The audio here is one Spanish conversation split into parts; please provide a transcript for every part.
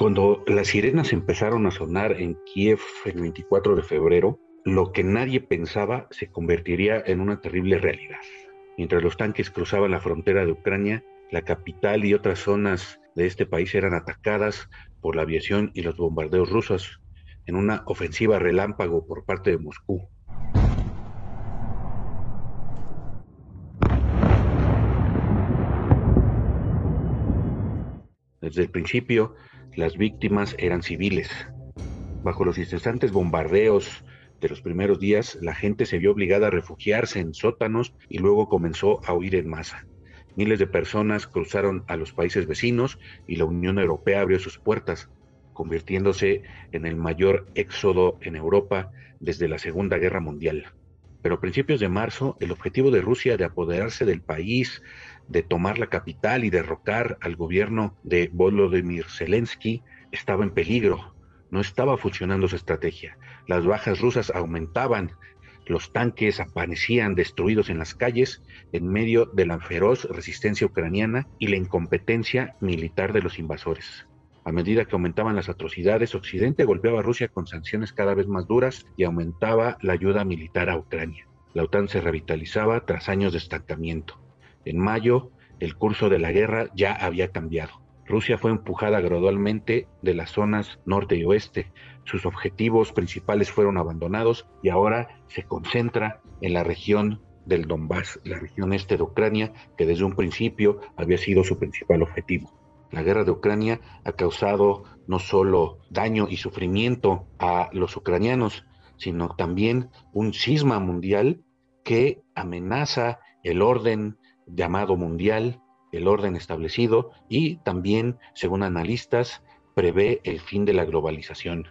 Cuando las sirenas empezaron a sonar en Kiev el 24 de febrero, lo que nadie pensaba se convertiría en una terrible realidad. Mientras los tanques cruzaban la frontera de Ucrania, la capital y otras zonas de este país eran atacadas por la aviación y los bombardeos rusos en una ofensiva relámpago por parte de Moscú. Desde el principio, las víctimas eran civiles. Bajo los incesantes bombardeos de los primeros días, la gente se vio obligada a refugiarse en sótanos y luego comenzó a huir en masa. Miles de personas cruzaron a los países vecinos y la Unión Europea abrió sus puertas, convirtiéndose en el mayor éxodo en Europa desde la Segunda Guerra Mundial. Pero a principios de marzo, el objetivo de Rusia de apoderarse del país, de tomar la capital y derrocar al gobierno de Volodymyr Zelensky estaba en peligro. No estaba funcionando su estrategia. Las bajas rusas aumentaban, los tanques aparecían destruidos en las calles en medio de la feroz resistencia ucraniana y la incompetencia militar de los invasores. A medida que aumentaban las atrocidades, Occidente golpeaba a Rusia con sanciones cada vez más duras y aumentaba la ayuda militar a Ucrania. La OTAN se revitalizaba tras años de estancamiento. En mayo, el curso de la guerra ya había cambiado. Rusia fue empujada gradualmente de las zonas norte y oeste. Sus objetivos principales fueron abandonados y ahora se concentra en la región del Donbass, la región este de Ucrania, que desde un principio había sido su principal objetivo. La guerra de Ucrania ha causado no solo daño y sufrimiento a los ucranianos, sino también un cisma mundial que amenaza el orden llamado mundial, el orden establecido y también, según analistas, prevé el fin de la globalización.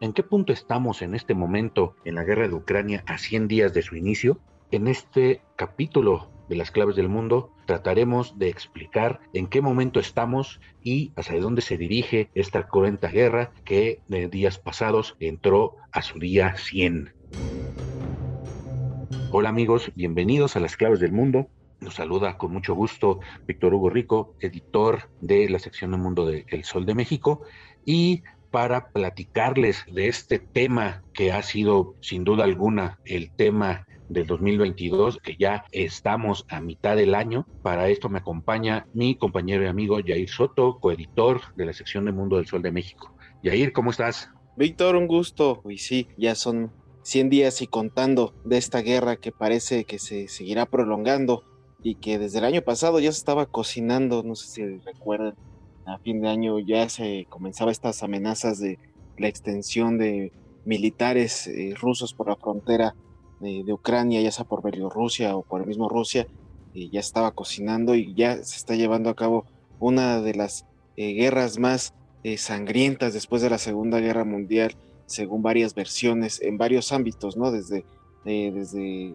¿En qué punto estamos en este momento en la guerra de Ucrania a 100 días de su inicio? En este capítulo de las claves del mundo trataremos de explicar en qué momento estamos y hacia dónde se dirige esta cruenta guerra que de días pasados entró a su día 100. Hola amigos, bienvenidos a las claves del mundo. Nos saluda con mucho gusto Víctor Hugo Rico, editor de la sección del mundo de El Sol de México. Y para platicarles de este tema que ha sido sin duda alguna el tema del 2022, que ya estamos a mitad del año. Para esto me acompaña mi compañero y amigo Yair Soto, coeditor de la sección del Mundo del Sol de México. Yair, ¿cómo estás? Víctor, un gusto. Y sí, ya son 100 días y contando de esta guerra que parece que se seguirá prolongando y que desde el año pasado ya se estaba cocinando, no sé si recuerdan, a fin de año ya se comenzaba estas amenazas de la extensión de militares eh, rusos por la frontera de Ucrania, ya sea por Bielorrusia o por el mismo Rusia, y ya estaba cocinando y ya se está llevando a cabo una de las eh, guerras más eh, sangrientas después de la Segunda Guerra Mundial, según varias versiones, en varios ámbitos, ¿no? Desde, desde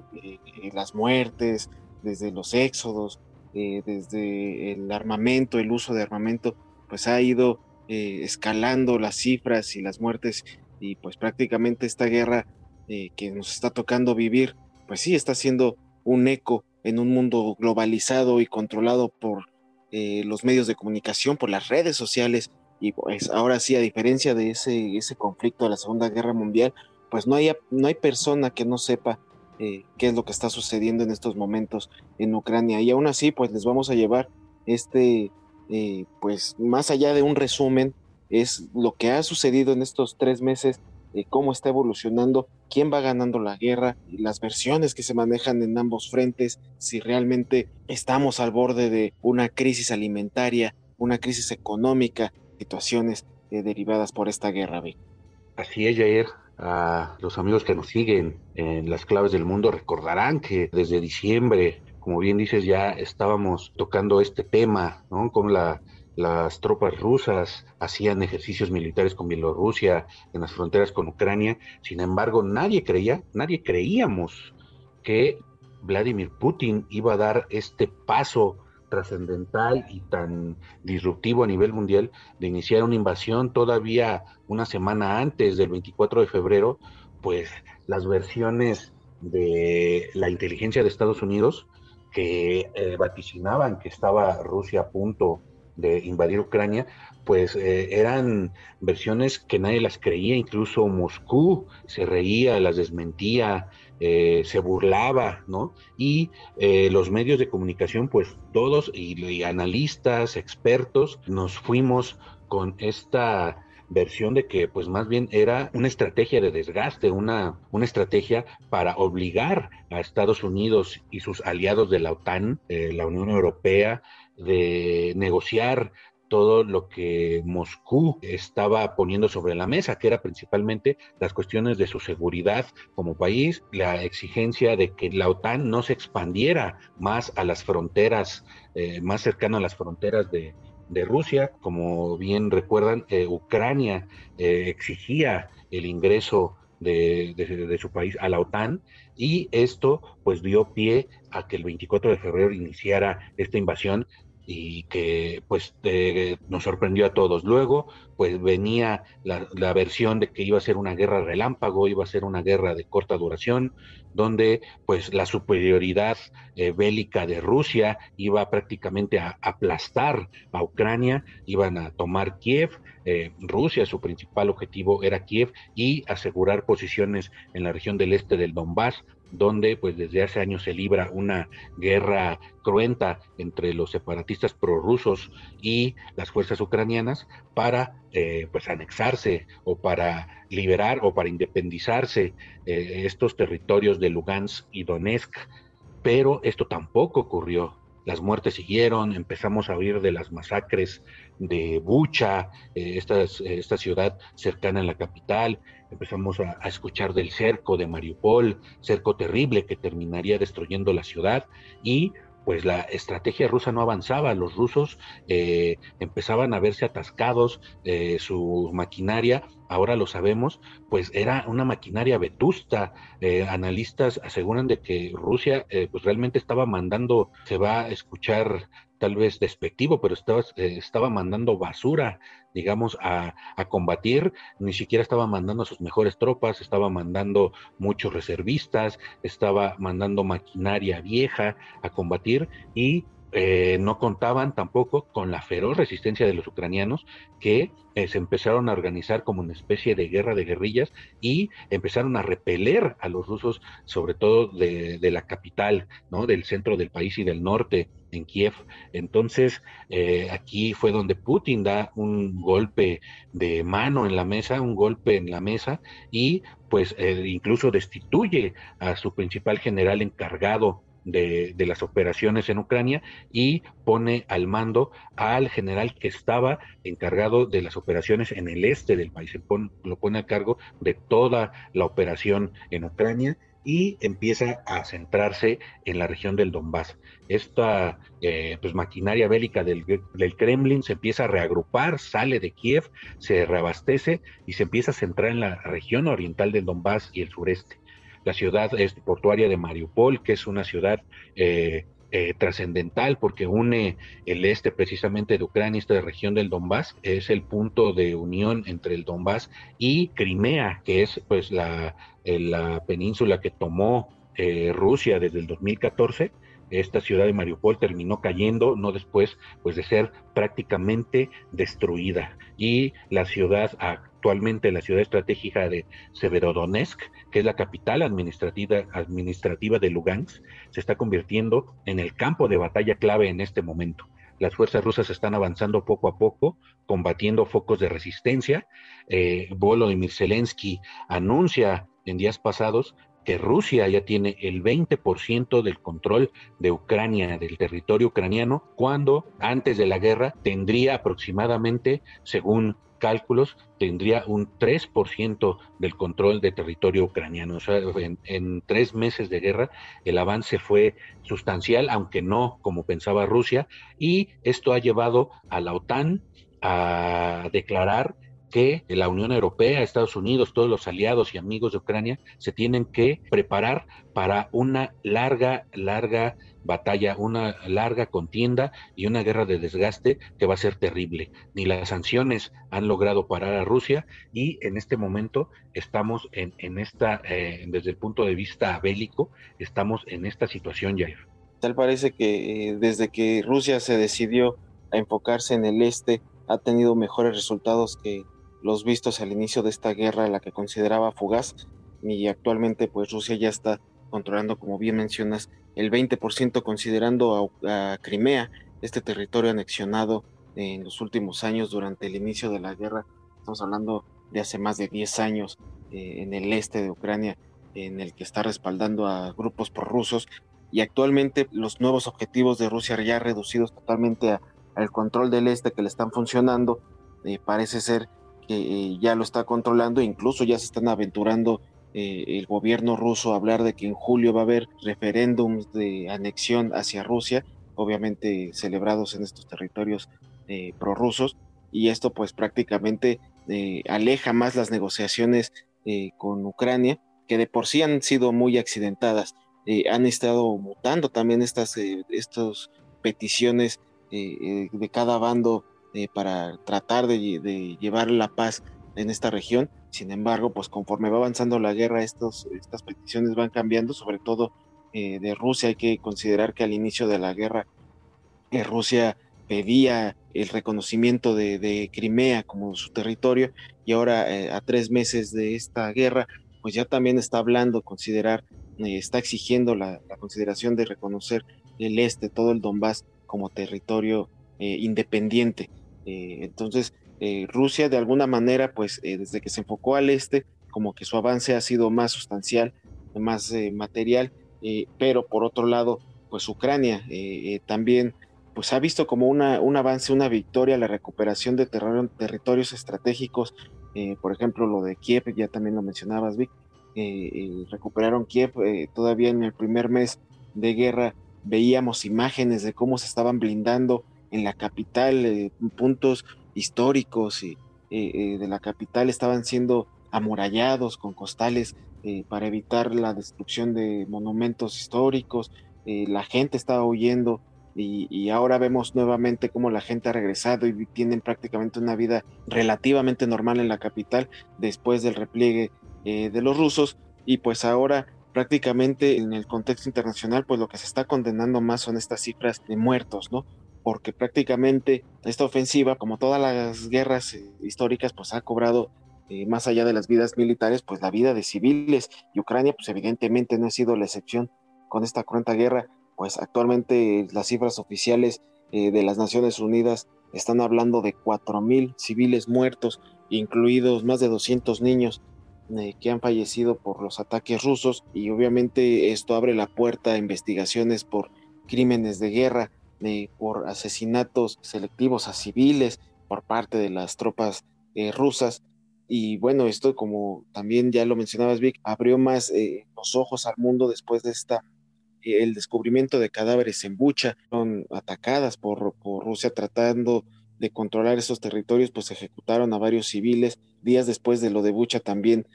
las muertes, desde los éxodos, eh, desde el armamento, el uso de armamento, pues ha ido eh, escalando las cifras y las muertes y pues prácticamente esta guerra eh, que nos está tocando vivir, pues sí está siendo un eco en un mundo globalizado y controlado por los medios de comunicación, por las redes sociales. Y pues ahora sí, a diferencia de ese, ese conflicto de la Segunda Guerra Mundial, pues no hay, no hay persona que no sepa eh, qué es lo que está sucediendo en estos momentos en Ucrania. Y aún así, pues les vamos a llevar este, eh, pues más allá de un resumen, es lo que ha sucedido en estos tres meses, eh, cómo está evolucionando, quién va ganando la guerra, las versiones que se manejan en ambos frentes, si realmente estamos al borde de una crisis alimentaria, una crisis económica, situaciones derivadas por esta guerra. Así es, Jair a los amigos que nos siguen en las claves del mundo recordarán que desde diciembre, como bien dices, ya estábamos tocando este tema, ¿no? Con la las tropas rusas hacían ejercicios militares con Bielorrusia en las fronteras con Ucrania. Sin embargo, nadie creía, nadie creíamos que Vladimir Putin iba a dar este paso trascendental y tan disruptivo a nivel mundial de iniciar una invasión todavía una semana antes del 24 de febrero, pues las versiones de la inteligencia de Estados Unidos que eh, vaticinaban que estaba Rusia a punto de invadir Ucrania, pues eh, eran versiones que nadie las creía, incluso Moscú se reía, las desmentía, eh, se burlaba, ¿no? Y eh, los medios de comunicación, pues todos, y, analistas, expertos, nos fuimos con esta versión de que pues más bien era una estrategia de desgaste, una, una estrategia para obligar a Estados Unidos y sus aliados de la OTAN, la Unión Europea, de negociar todo lo que Moscú estaba poniendo sobre la mesa, que era principalmente las cuestiones de su seguridad como país, la exigencia de que la OTAN no se expandiera más a las fronteras, eh, más cercano a las fronteras de, Rusia. Como bien recuerdan, eh, Ucrania eh, exigía el ingreso de, de, su país a la OTAN y esto pues dio pie a que el 24 de febrero iniciara esta invasión y que pues nos sorprendió a todos. Luego pues venía la, versión de que iba a ser una guerra relámpago, iba a ser una guerra de corta duración, donde pues la superioridad eh, bélica de Rusia iba prácticamente a aplastar a Ucrania, iban a tomar Kiev, eh, Rusia su principal objetivo era Kiev y asegurar posiciones en la región del este del Donbass, donde pues desde hace años se libra una guerra cruenta entre los separatistas prorrusos y las fuerzas ucranianas para eh, pues anexarse o para liberar o para independizarse eh, estos territorios de Lugansk y Donetsk, pero esto tampoco ocurrió. Las muertes siguieron, empezamos a oír de las masacres de Bucha, eh, esta, ciudad cercana a la capital, empezamos a, escuchar del cerco de Mariupol, cerco terrible que terminaría destruyendo la ciudad y pues la estrategia rusa no avanzaba, los rusos eh, empezaban a verse atascados, eh, su maquinaria, ahora lo sabemos, pues era una maquinaria vetusta, eh, analistas aseguran de que Rusia pues realmente estaba mandando, se va a escuchar tal vez despectivo, pero estaba, eh, estaba mandando basura, digamos, a, combatir, ni siquiera estaba mandando a sus mejores tropas, estaba mandando muchos reservistas, estaba mandando maquinaria vieja a combatir. Y eh, no contaban tampoco con la feroz resistencia de los ucranianos que eh, se empezaron a organizar como una especie de guerra de guerrillas y empezaron a repeler a los rusos, sobre todo de, la capital, ¿no? del centro del país y del norte, en Kiev. Entonces, eh, aquí fue donde Putin da un golpe de mano en la mesa, un golpe en la mesa y pues incluso destituye a su principal general encargado de, las operaciones en Ucrania y pone al mando al general que estaba encargado de las operaciones en el este del país, lo pone a cargo de toda la operación en Ucrania y empieza a centrarse en la región del Donbass. Esta eh, pues, maquinaria bélica del, del, Kremlin se empieza a reagrupar, sale de Kiev, se reabastece y se empieza a centrar en la región oriental del Donbass y el sureste la ciudad portuaria de Mariupol, que es una ciudad eh, eh, trascendental porque une el este precisamente de Ucrania, esta región del Donbass, es el punto de unión entre el Donbass y Crimea, que es pues la, eh, la península que tomó Rusia desde el 2014 esta ciudad de Mariupol terminó cayendo, no después pues de ser prácticamente destruida. Y la ciudad actualmente, la ciudad estratégica de Severodonetsk, que es la capital administrativa, administrativa de Lugansk, se está convirtiendo en el campo de batalla clave en este momento. Las fuerzas rusas están avanzando poco a poco, combatiendo focos de resistencia. Eh, Volodymyr Zelensky anuncia en días pasados que Rusia ya tiene el 20% del control de Ucrania, del territorio ucraniano, cuando antes de la guerra tendría aproximadamente, según cálculos, tendría un 3% del control de territorio ucraniano. O sea, en, en, tres meses de guerra el avance fue sustancial, aunque no como pensaba Rusia, y esto ha llevado a la OTAN a declarar que la Unión Europea, Estados Unidos, todos los aliados y amigos de Ucrania se tienen que preparar para una larga, larga batalla, una larga contienda y una guerra de desgaste que va a ser terrible. Ni las sanciones han logrado parar a Rusia y en este momento estamos en, en esta, eh, desde el punto de vista bélico, estamos en esta situación, Jair. Tal parece que eh, desde que Rusia se decidió a enfocarse en el este, ha tenido mejores resultados que los vistos al inicio de esta guerra, la que consideraba fugaz, y actualmente pues Rusia ya está controlando, como bien mencionas, el 20% considerando a, Crimea, este territorio anexionado en los últimos años durante el inicio de la guerra. Estamos hablando de hace más de 10 años eh, en el este de Ucrania, en el que está respaldando a grupos prorrusos. Y actualmente los nuevos objetivos de Rusia ya reducidos totalmente al control del este que le están funcionando, eh, parece ser eh, ya lo está controlando, incluso ya se están aventurando eh, el gobierno ruso a hablar de que en julio va a haber referéndums de anexión hacia Rusia, obviamente celebrados en estos territorios eh, prorrusos, y esto pues prácticamente aleja más las negociaciones con Ucrania, que de por sí han sido muy accidentadas. han estado mutando también estas, estas peticiones de cada bando eh, para tratar de, llevar la paz en esta región. Sin embargo, pues conforme va avanzando la guerra, estos, estas peticiones van cambiando, sobre todo eh, de Rusia. Hay que considerar que al inicio de la guerra, eh, Rusia pedía el reconocimiento de, Crimea como su territorio y ahora a tres meses de esta guerra, pues ya también está hablando, considerar, está exigiendo la, la, consideración de reconocer el este, todo el Donbass como territorio independiente. Eh, entonces, eh, Rusia de alguna manera, pues eh, desde que se enfocó al este, como que su avance ha sido más sustancial, más material, pero por otro lado, pues Ucrania también pues ha visto como una, un avance, una victoria, la recuperación de territorios estratégicos, por ejemplo lo de Kiev, ya también lo mencionabas, Vic, recuperaron Kiev todavía en el primer mes de guerra, veíamos imágenes de cómo se estaban blindando en la capital, eh, puntos históricos y, eh, eh, de la capital estaban siendo amurallados con costales para evitar la destrucción de monumentos históricos. la gente estaba huyendo y, ahora vemos nuevamente cómo la gente ha regresado y tienen prácticamente una vida relativamente normal en la capital después del repliegue de los rusos y pues ahora prácticamente en el contexto internacional pues lo que se está condenando más son estas cifras de muertos, ¿no? Porque prácticamente esta ofensiva, como todas las guerras eh, históricas, pues ha cobrado eh, más allá de las vidas militares, pues la vida de civiles. Y Ucrania, pues evidentemente no ha sido la excepción con esta cruenta guerra, pues actualmente las cifras oficiales eh, de las Naciones Unidas están hablando de 4.000 civiles muertos, incluidos más de 200 niños que han fallecido por los ataques rusos y obviamente esto abre la puerta a investigaciones por crímenes de guerra por asesinatos selectivos a civiles por parte de las tropas eh, rusas. Y bueno, esto como también ya lo mencionabas, Vic, abrió más eh, los ojos al mundo después de esta eh, el descubrimiento de cadáveres en Bucha, son atacadas por, por Rusia tratando de controlar esos territorios, pues ejecutaron a varios civiles. Días después de lo de Bucha también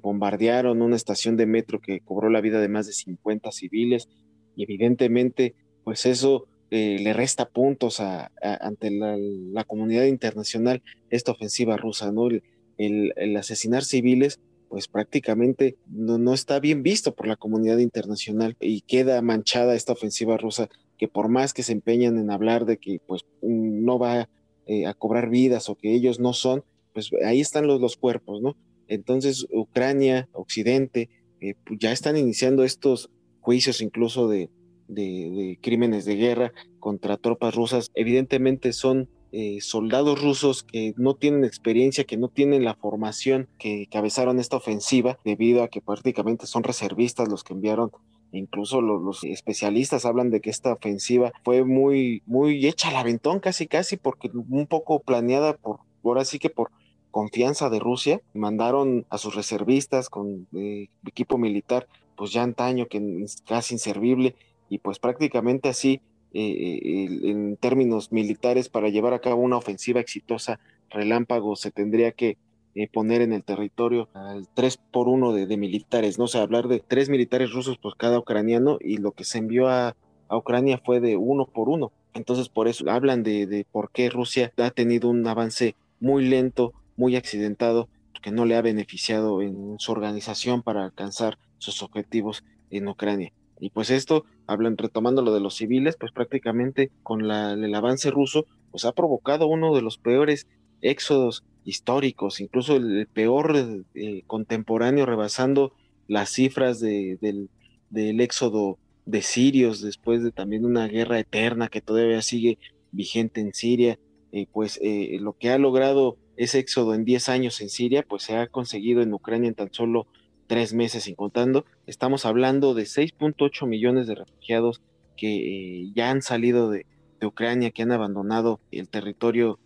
bombardearon una estación de metro que cobró la vida de más de 50 civiles. Y evidentemente, pues eso eh, le resta puntos ante la, comunidad internacional esta ofensiva rusa, ¿no? El, asesinar civiles, pues prácticamente no, está bien visto por la comunidad internacional y queda manchada esta ofensiva rusa que por más que se empeñan en hablar de que pues no va eh, a cobrar vidas o que ellos no son, pues ahí están los, los cuerpos, ¿no? Entonces Ucrania, Occidente, eh, pues, ya están iniciando estos juicios incluso de, de, crímenes de guerra contra tropas rusas, evidentemente son eh, soldados rusos que no tienen experiencia, que no tienen la formación que cabezaron esta ofensiva, debido a que prácticamente son reservistas los que enviaron. Incluso los, especialistas hablan de que esta ofensiva fue muy, muy hecha al aventón, casi, casi, porque un poco planeada por, ahora sí que por confianza de Rusia, mandaron a sus reservistas con eh, equipo militar, pues ya antaño, que casi inservible, y pues prácticamente así, eh, en términos militares, para llevar a cabo una ofensiva exitosa, relámpago, se tendría que poner en el territorio al 3 por 1 de, militares, ¿no? O sea, hablar de tres militares rusos por cada ucraniano y lo que se envió a, a Ucrania fue de uno por uno. Entonces, por eso hablan de, de por qué Rusia ha tenido un avance muy lento, muy accidentado, que no le ha beneficiado en su organización para alcanzar sus objetivos en Ucrania. Y pues esto, hablan retomando lo de los civiles, pues prácticamente con la, el avance ruso, pues ha provocado uno de los peores éxodos históricos, incluso el, peor eh, contemporáneo, rebasando las cifras de, del, éxodo de sirios después de también una guerra eterna que todavía sigue vigente en Siria, eh, pues eh, lo que ha logrado ese éxodo en 10 años en Siria, pues se ha conseguido en Ucrania en tan solo tres meses sin contando. Estamos hablando de 6.8 millones de refugiados que eh, ya han salido de, Ucrania, que han abandonado el territorio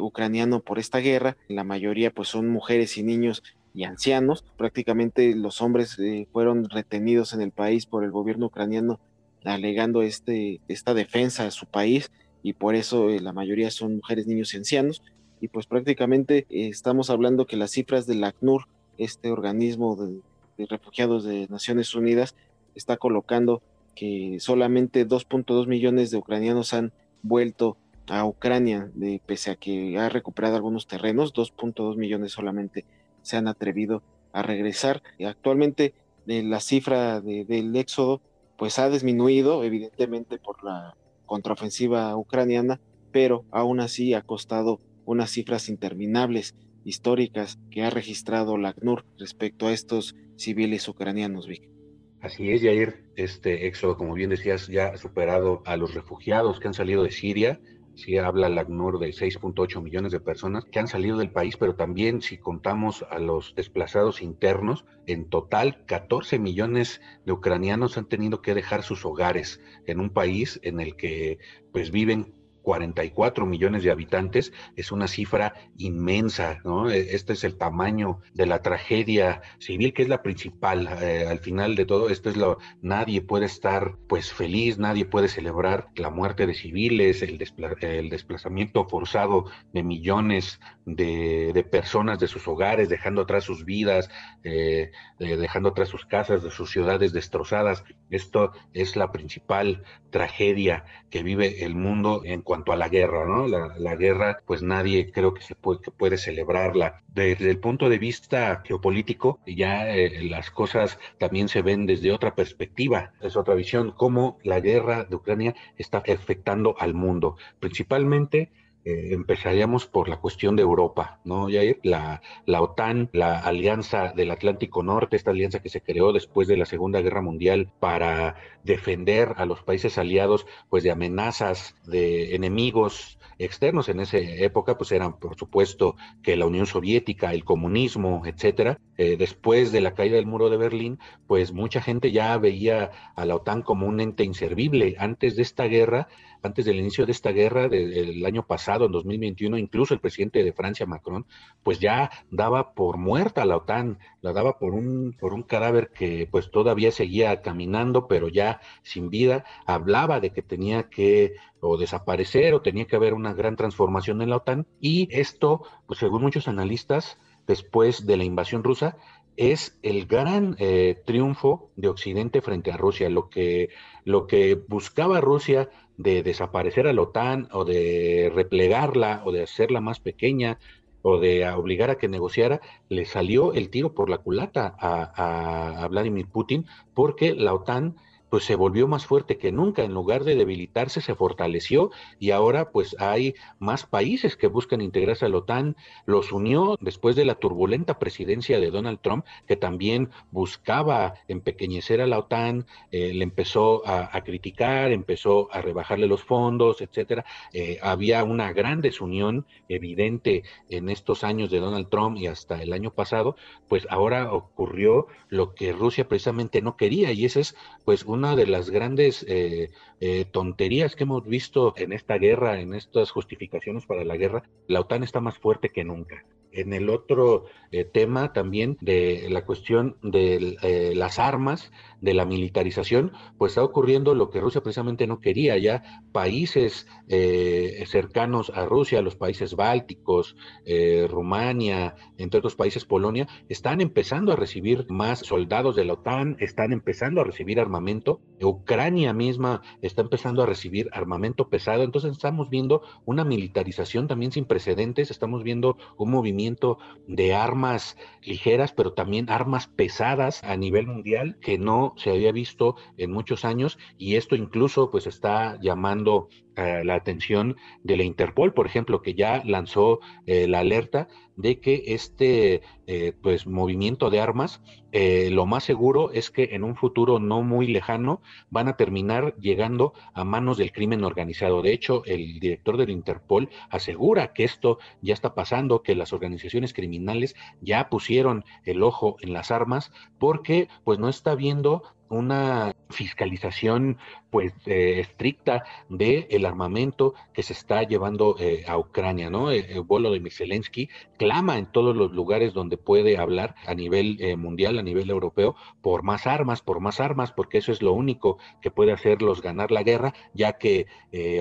ucraniano por esta guerra. La mayoría pues son mujeres y niños y ancianos. Prácticamente los hombres eh, fueron retenidos en el país por el gobierno ucraniano alegando este, esta defensa a su país y por eso eh, la mayoría son mujeres, niños y ancianos. Y pues prácticamente eh, estamos hablando que las cifras del ACNUR, este organismo de, refugiados de Naciones Unidas, está colocando que solamente 2.2 millones de ucranianos han vuelto a Ucrania, de, pese a que ha recuperado algunos terrenos, 2.2 millones solamente se han atrevido a regresar. Actualmente eh, la cifra del éxodo pues ha disminuido evidentemente por la contraofensiva ucraniana, pero aún así ha costado unas cifras interminables históricas que ha registrado la ACNUR respecto a estos civiles ucranianos, Vic. Así es, Jair. Este éxodo, como bien decías, ya ha superado a los refugiados que han salido de Siria sí habla la ACNUR de 6.8 millones de personas que han salido del país, pero también si contamos a los desplazados internos, en total 14 millones de ucranianos han tenido que dejar sus hogares en un país en el que pues viven 44 millones de habitantes es una cifra inmensa, ¿no? E, este es el tamaño de la tragedia civil que es la principal. Eh, al final de todo, esto es lo, nadie puede estar pues feliz, nadie puede celebrar la muerte de civiles, el, el desplazamiento forzado de millones de, personas de sus hogares, dejando atrás sus vidas, eh, eh, dejando atrás sus casas, de sus ciudades destrozadas. Esto es la principal tragedia que vive el mundo en cuanto a la guerra, ¿no? La, guerra, pues nadie creo que se puede, celebrarla. Desde el punto de vista geopolítico, ya eh, las cosas también se ven desde otra perspectiva, es otra visión, cómo la guerra de Ucrania está afectando al mundo, principalmente eh, empezaríamos por la cuestión de Europa, ¿no, Jair? La, la OTAN, la Alianza del Atlántico Norte, esta alianza que se creó después de la Segunda Guerra Mundial para defender a los países aliados, pues de amenazas, de enemigos externos en esa época, pues eran, por supuesto, que la Unión Soviética, el comunismo, etcétera. Eh, después de la caída del muro de Berlín, pues mucha gente ya veía a la OTAN como un ente inservible. Antes de esta guerra, antes del inicio de esta guerra del año pasado, en 2021, incluso el presidente de Francia, Macron, pues ya daba por muerta a la OTAN, la daba por un, por un cadáver que pues todavía seguía caminando, pero ya sin vida, hablaba de que tenía que o desaparecer o tenía que haber una gran transformación en la OTAN y esto, pues según muchos analistas, después de la invasión rusa, es el gran eh, triunfo de Occidente frente a Rusia. Lo que, lo que buscaba Rusia de desaparecer a la OTAN o de replegarla o de hacerla más pequeña o de obligar a que negociara, le salió el tiro por la culata a, Vladimir Putin porque la OTAN pues se volvió más fuerte que nunca, en lugar de debilitarse, se fortaleció y ahora pues hay más países que buscan integrarse a la OTAN, los unió después de la turbulenta presidencia de Donald Trump, que también buscaba empequeñecer a la OTAN, eh, le empezó a, criticar, empezó a rebajarle los fondos, etcétera. Eh, había una gran desunión evidente en estos años de Donald Trump y hasta el año pasado, pues ahora ocurrió lo que Rusia precisamente no quería y ese es pues un una de las grandes eh, eh, tonterías que hemos visto en esta guerra, en estas justificaciones para la guerra, la OTAN está más fuerte que nunca. En el otro eh, tema también de la cuestión de eh, las armas, de la militarización, pues está ocurriendo lo que Rusia precisamente no quería. Ya países eh, cercanos a Rusia, los países bálticos, Rumania, entre otros países, Polonia, están empezando a recibir más soldados de la OTAN, están empezando a recibir armamento. Ucrania misma está empezando a recibir armamento pesado. Entonces estamos viendo una militarización también sin precedentes, estamos viendo un movimiento de armas ligeras, pero también armas pesadas a nivel mundial que no se había visto en muchos años y esto incluso pues está llamando eh, la atención de la Interpol, por ejemplo, que ya lanzó eh, la alerta de que este eh, pues movimiento de armas, lo más seguro es que en un futuro no muy lejano van a terminar llegando a manos del crimen organizado. De hecho, el director del Interpol asegura que esto ya está pasando, que las organizaciones criminales ya pusieron el ojo en las armas porque pues no está viendo una fiscalización pues eh, estricta del el armamento que se está llevando eh, a Ucrania, ¿no? El, el, vuelo de Zelensky clama en todos los lugares donde puede hablar a nivel eh, mundial, a nivel europeo, por más armas, por más armas, porque eso es lo único que puede hacerlos ganar la guerra, ya que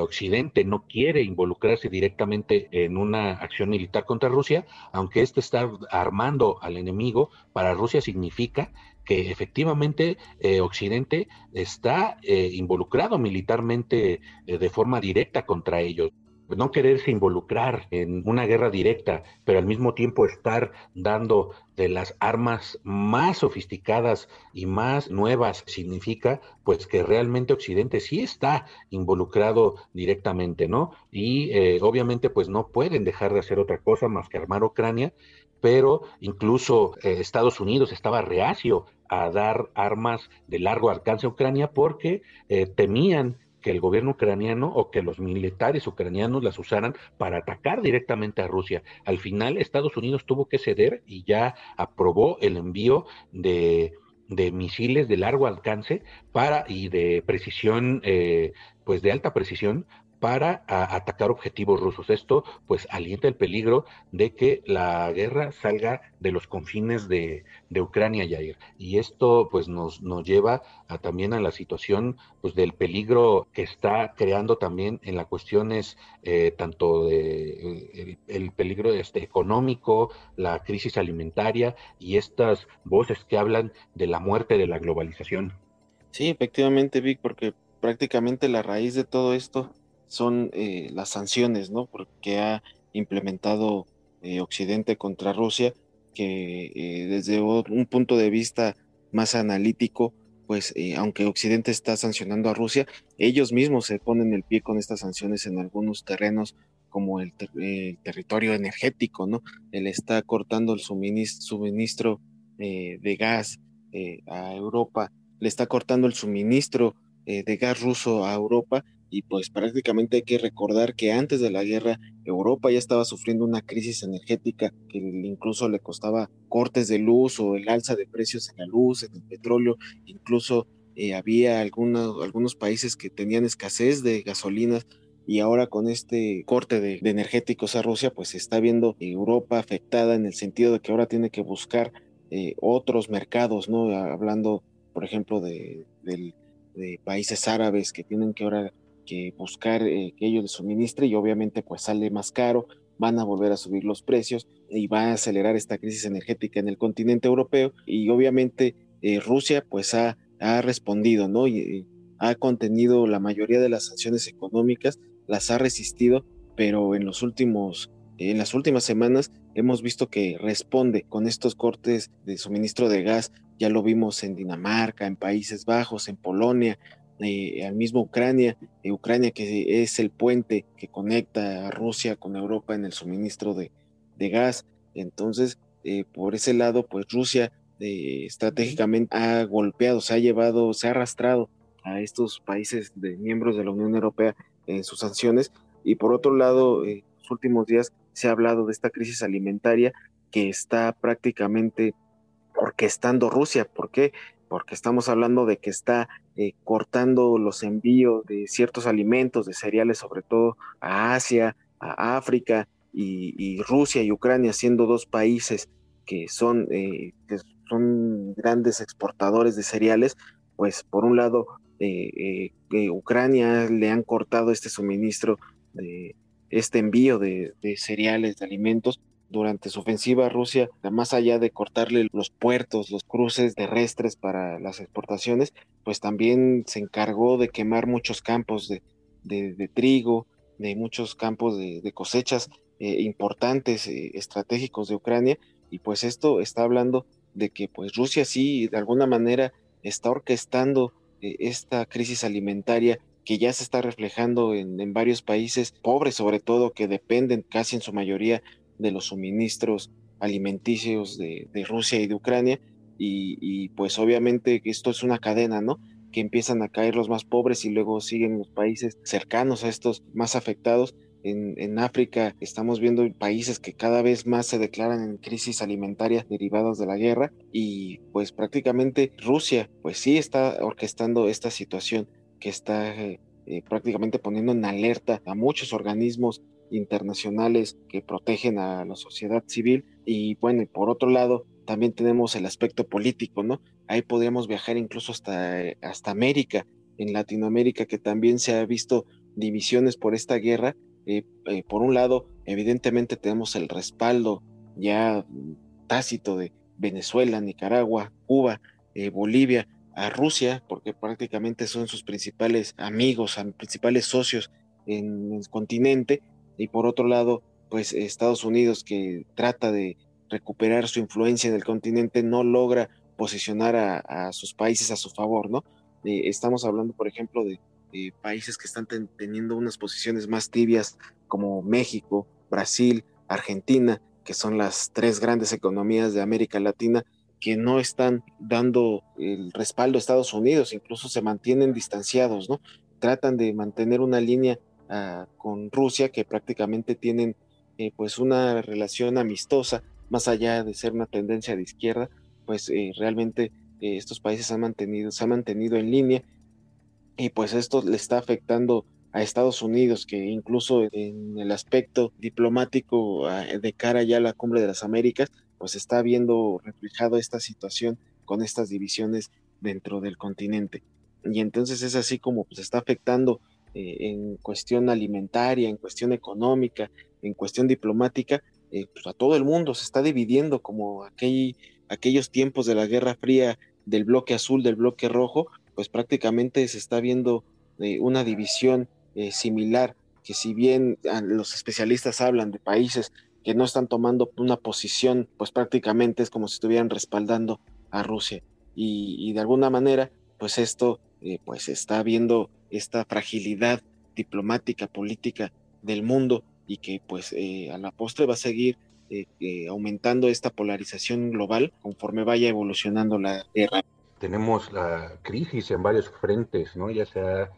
Occidente no quiere involucrarse directamente en una acción militar contra Rusia, aunque este está armando al enemigo, para Rusia significa que efectivamente eh, Occidente está eh, involucrado militarmente eh, de forma directa contra ellos. No quererse involucrar en una guerra directa, pero al mismo tiempo estar dando de las armas más sofisticadas y más nuevas, significa pues que realmente Occidente sí está involucrado directamente, ¿no? Y obviamente pues no pueden dejar de hacer otra cosa más que armar Ucrania pero incluso eh, Estados Unidos estaba reacio a dar armas de largo alcance a Ucrania porque eh, temían que el gobierno ucraniano o que los militares ucranianos las usaran para atacar directamente a Rusia. Al final, Estados Unidos tuvo que ceder y ya aprobó el envío de, misiles de largo alcance para y de precisión, eh, pues de alta precisión para atacar objetivos rusos. Esto pues alienta el peligro de que la guerra salga de los confines de, de Ucrania, Yair. Y esto pues nos, nos lleva a, también a la situación pues del peligro que está creando también en las cuestiones eh, tanto de el, peligro este, económico, la crisis alimentaria y estas voces que hablan de la muerte de la globalización. Sí, efectivamente, Vic, porque prácticamente la raíz de todo esto son eh, las sanciones, ¿no? Porque ha implementado eh, Occidente contra Rusia, que eh, desde un punto de vista más analítico, pues aunque Occidente está sancionando a Rusia, ellos mismos se ponen el pie con estas sanciones en algunos terrenos como el, territorio energético, ¿no? Él está cortando el suministro, suministro de gas a Europa, le está cortando el suministro de gas ruso a Europa y pues prácticamente hay que recordar que antes de la guerra Europa ya estaba sufriendo una crisis energética que incluso le costaba cortes de luz o el alza de precios en la luz, en el petróleo, incluso eh, había algunos, algunos países que tenían escasez de gasolinas y ahora con este corte de, energéticos a Rusia, pues se está viendo Europa afectada en el sentido de que ahora tiene que buscar eh, otros mercados, ¿no? Hablando, por ejemplo, de, países árabes que tienen que ahora que buscar eh, que ellos les suministre y obviamente pues sale más caro, van a volver a subir los precios y va a acelerar esta crisis energética en el continente europeo y obviamente eh, Rusia pues ha, ha respondido, ¿no? Y, ha contenido la mayoría de las sanciones económicas, las ha resistido, pero en los últimos en las últimas semanas hemos visto que responde con estos cortes de suministro de gas. Ya lo vimos en Dinamarca, en Países Bajos, en Polonia, eh, al mismo Ucrania, eh, Ucrania que es el puente que conecta a Rusia con Europa en el suministro de, gas. Entonces, eh, por ese lado, pues Rusia estratégicamente ha golpeado, se ha llevado, se ha arrastrado a estos países de miembros de la Unión Europea en sus sanciones. Y por otro lado, en los últimos días se ha hablado de esta crisis alimentaria que está prácticamente orquestando Rusia. ¿Por qué? Porque estamos hablando de que está eh, cortando los envíos de ciertos alimentos, de cereales sobre todo a Asia, a África, y, Rusia y Ucrania siendo dos países que son, que son grandes exportadores de cereales, pues por un lado Ucrania le han cortado este suministro de este envío de, cereales, de alimentos, durante su ofensiva Rusia, más allá de cortarle los puertos, los cruces terrestres para las exportaciones, pues también se encargó de quemar muchos campos de, trigo, de muchos campos de, cosechas eh, importantes, eh, estratégicos de Ucrania, y pues esto está hablando de que pues Rusia sí de alguna manera está orquestando eh, esta crisis alimentaria que ya se está reflejando en, varios países pobres, sobre todo, que dependen casi en su mayoría de los suministros alimenticios de, Rusia y de Ucrania. Y, pues obviamente esto es una cadena, ¿no? Que empiezan a caer los más pobres y luego siguen los países cercanos a estos más afectados. En, África estamos viendo países que cada vez más se declaran en crisis alimentaria derivadas de la guerra y pues prácticamente Rusia pues sí está orquestando esta situación que está eh, eh, prácticamente poniendo en alerta a muchos organismos internacionales que protegen a la sociedad civil. Y bueno, y por otro lado, también tenemos el aspecto político, ¿no? Ahí podríamos viajar incluso hasta, eh, hasta América, en Latinoamérica, que también se ha visto divisiones por esta guerra. por un lado, evidentemente tenemos el respaldo ya tácito de Venezuela, Nicaragua, Cuba, Bolivia, a Rusia, porque prácticamente son sus principales amigos, principales socios en el continente, y por otro lado, pues Estados Unidos que trata de recuperar su influencia en el continente no logra posicionar a, sus países a su favor, ¿no? Eh, estamos hablando, por ejemplo, de, países que están teniendo unas posiciones más tibias como México, Brasil, Argentina, que son las tres grandes economías de América Latina, que no están dando el respaldo a Estados Unidos, incluso se mantienen distanciados, ¿no? Tratan de mantener una línea ah, con Rusia que prácticamente tienen eh, pues una relación amistosa, más allá de ser una tendencia de izquierda, pues eh, realmente eh, estos países han mantenido, se han mantenido en línea y pues esto le está afectando a Estados Unidos, que incluso en el aspecto diplomático ah, de cara ya a la cumbre de las Américas, pues está viendo reflejado esta situación con estas divisiones dentro del continente. Y entonces es así como pues está afectando eh, en cuestión alimentaria, en cuestión económica, en cuestión diplomática, eh, pues a todo el mundo, se está dividiendo como aquel, aquellos tiempos de la Guerra Fría del bloque azul, del bloque rojo, pues prácticamente se está viendo eh, una división similar, que si bien ah, los especialistas hablan de países que no están tomando una posición, pues prácticamente es como si estuvieran respaldando a Rusia. Y, de alguna manera, pues esto, eh, pues está viendo esta fragilidad diplomática, política del mundo y que pues eh, a la postre va a seguir eh, aumentando esta polarización global conforme vaya evolucionando la guerra. Tenemos la crisis en varios frentes, ¿no? Ya se ha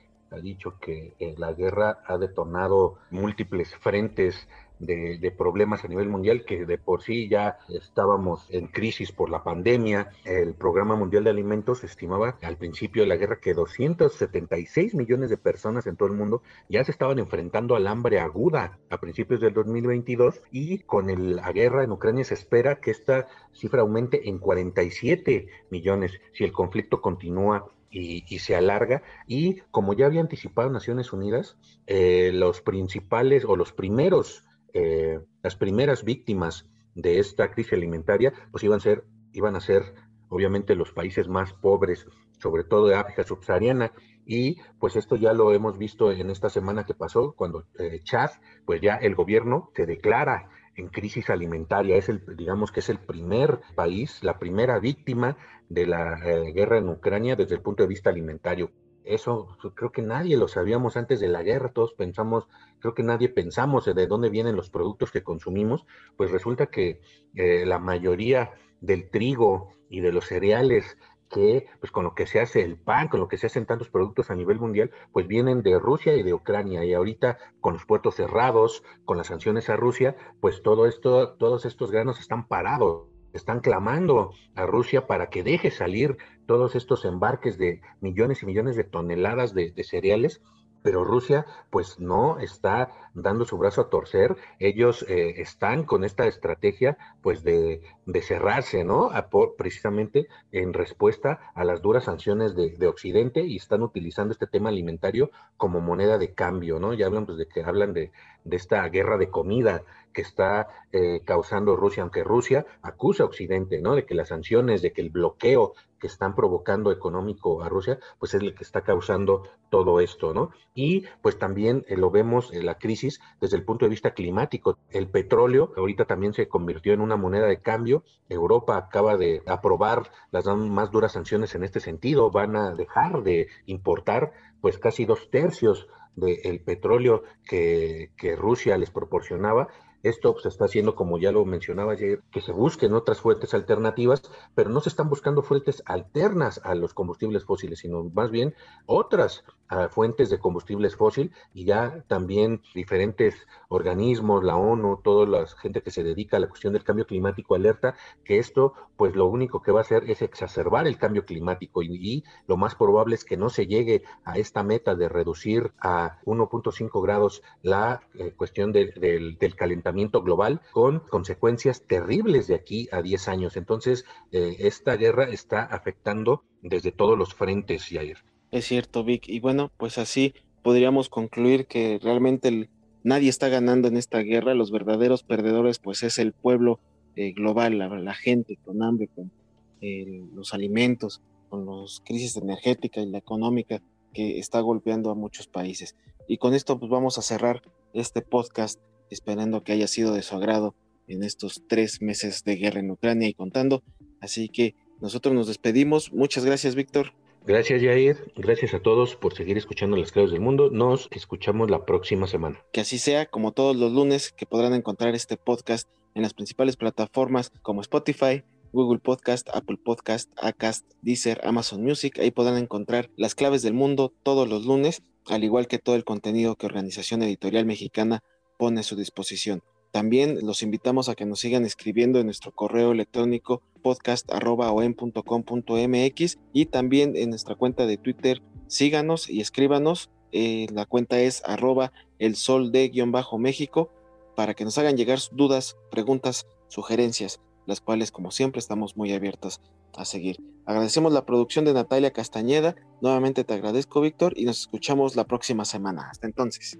dicho que la guerra ha detonado múltiples frentes de, problemas a nivel mundial que de por sí ya estábamos en crisis por la pandemia. El Programa Mundial de Alimentos estimaba al principio de la guerra que 276 millones de personas en todo el mundo ya se estaban enfrentando al hambre aguda a principios del 2022 y con la guerra en Ucrania se espera que esta cifra aumente en 47 millones si el conflicto continúa y, se alarga. Y como ya había anticipado Naciones Unidas, eh, los principales o los primeros eh, las primeras víctimas de esta crisis alimentaria, pues iban a ser, iban a ser obviamente los países más pobres, sobre todo de África subsahariana, y pues esto ya lo hemos visto en esta semana que pasó, cuando eh, Chad, pues ya el gobierno se declara en crisis alimentaria, es el, digamos que es el primer país, la primera víctima de la eh, guerra en Ucrania desde el punto de vista alimentario eso creo que nadie lo sabíamos antes de la guerra, todos pensamos, creo que nadie pensamos de dónde vienen los productos que consumimos, pues resulta que eh, la mayoría del trigo y de los cereales que, pues con lo que se hace el pan, con lo que se hacen tantos productos a nivel mundial, pues vienen de Rusia y de Ucrania. Y ahorita con los puertos cerrados, con las sanciones a Rusia, pues todo esto, todos estos granos están parados están clamando a Rusia para que deje salir todos estos embarques de millones y millones de toneladas de, cereales pero Rusia pues no está dando su brazo a torcer, ellos eh, están con esta estrategia pues de, cerrarse, ¿no? precisamente en respuesta a las duras sanciones de, Occidente y están utilizando este tema alimentario como moneda de cambio, ¿no? Ya hablan pues de que hablan de, de esta guerra de comida que está eh, causando Rusia, aunque Rusia acusa a Occidente, ¿no? De que las sanciones, de que el bloqueo que están provocando económico a Rusia, pues es el que está causando todo esto, ¿no? Y pues también eh, lo vemos en la crisis desde el punto de vista climático. El petróleo ahorita también se convirtió en una moneda de cambio. Europa acaba de aprobar las más duras sanciones en este sentido. Van a dejar de importar pues casi dos tercios del petróleo que, que Rusia les proporcionaba esto se está haciendo, como ya lo mencionaba ayer, que se busquen otras fuentes alternativas, pero no se están buscando fuentes alternas a los combustibles fósiles, sino más bien otras fuentes de combustibles fósil y ya también diferentes organismos, la ONU, toda la gente que se dedica a la cuestión del cambio climático alerta que esto pues lo único que va a hacer es exacerbar el cambio climático y, lo más probable es que no se llegue a esta meta de reducir a 1.5 grados la eh, cuestión del, calentamiento global con consecuencias terribles de aquí a 10 años. Entonces, eh, esta guerra está afectando desde todos los frentes, Jair. Es cierto, Vic. Y bueno, pues así podríamos concluir que realmente nadie está ganando en esta guerra. Los verdaderos perdedores, pues es el pueblo eh, global, la, gente con hambre, con eh, los alimentos, con las crisis energética y la económica que está golpeando a muchos países. Y con esto, pues vamos a cerrar este podcast, esperando que haya sido de su agrado en estos tres meses de guerra en Ucrania y contando. Así que nosotros nos despedimos. Muchas gracias, Víctor. Gracias, Jair. Gracias a todos por seguir escuchando las claves del mundo. Nos escuchamos la próxima semana. Que así sea, como todos los lunes, que podrán encontrar este podcast en las principales plataformas como Spotify, Google Podcast, Apple Podcast, Acast, Deezer, Amazon Music. Ahí podrán encontrar las claves del mundo todos los lunes, al igual que todo el contenido que Organización Editorial Mexicana pone a su disposición. También los invitamos a que nos sigan escribiendo en nuestro correo electrónico podcast.com.mx y también en nuestra cuenta de Twitter. Síganos y escríbanos. Eh, la cuenta es arroba el sol de guion bajo México para que nos hagan llegar dudas, preguntas, sugerencias, las cuales como siempre estamos muy abiertos a seguir. Agradecemos la producción de Natalia Castañeda. Nuevamente te agradezco, Víctor, y nos escuchamos la próxima semana. Hasta entonces.